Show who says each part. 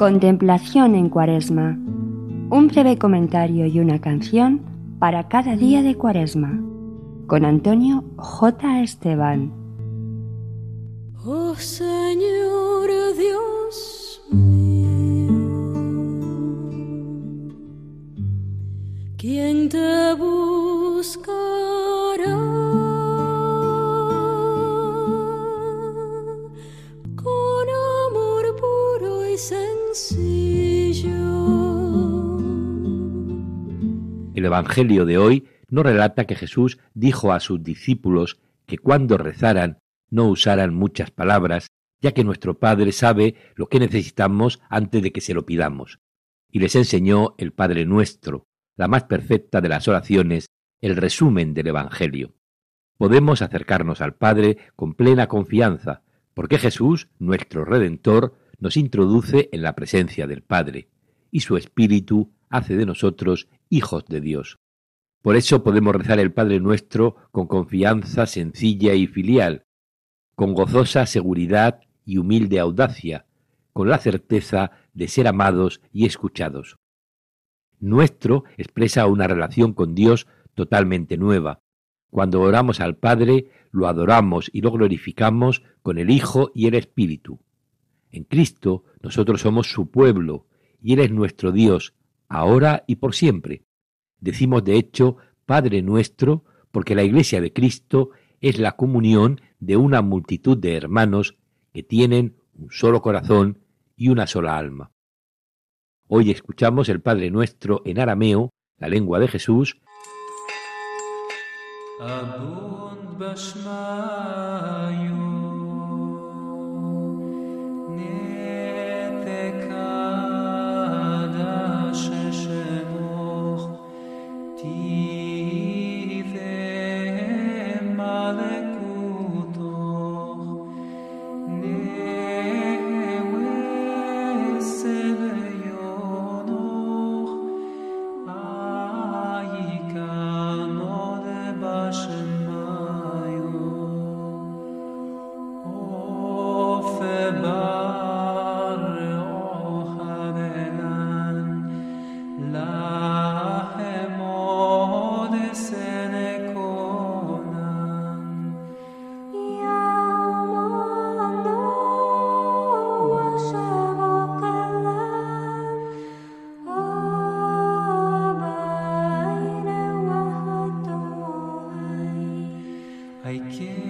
Speaker 1: Contemplación en Cuaresma. Un breve comentario y una canción para cada día de Cuaresma. Con Antonio J. Esteban.
Speaker 2: Oh Señor Dios mío, ¿quién te buscará?
Speaker 3: El Evangelio de hoy no relata que Jesús dijo a sus discípulos que cuando rezaran no usaran muchas palabras, ya que nuestro Padre sabe lo que necesitamos antes de que se lo pidamos. Y les enseñó el Padre nuestro, la más perfecta de las oraciones, el resumen del Evangelio. Podemos acercarnos al Padre con plena confianza, porque Jesús, nuestro Redentor, nos introduce en la presencia del Padre, y su Espíritu hace de nosotros hijos de Dios. Por eso podemos rezar el Padre nuestro con confianza sencilla y filial, con gozosa seguridad y humilde audacia, con la certeza de ser amados y escuchados. Nuestro expresa una relación con Dios totalmente nueva. Cuando oramos al Padre, lo adoramos y lo glorificamos con el Hijo y el Espíritu. En Cristo nosotros somos su pueblo, y Él es nuestro Dios, ahora y por siempre. Decimos de hecho Padre nuestro porque la Iglesia de Cristo es la comunión de una multitud de hermanos que tienen un solo corazón y una sola alma. Hoy escuchamos el Padre nuestro en arameo, la lengua de Jesús. I can't.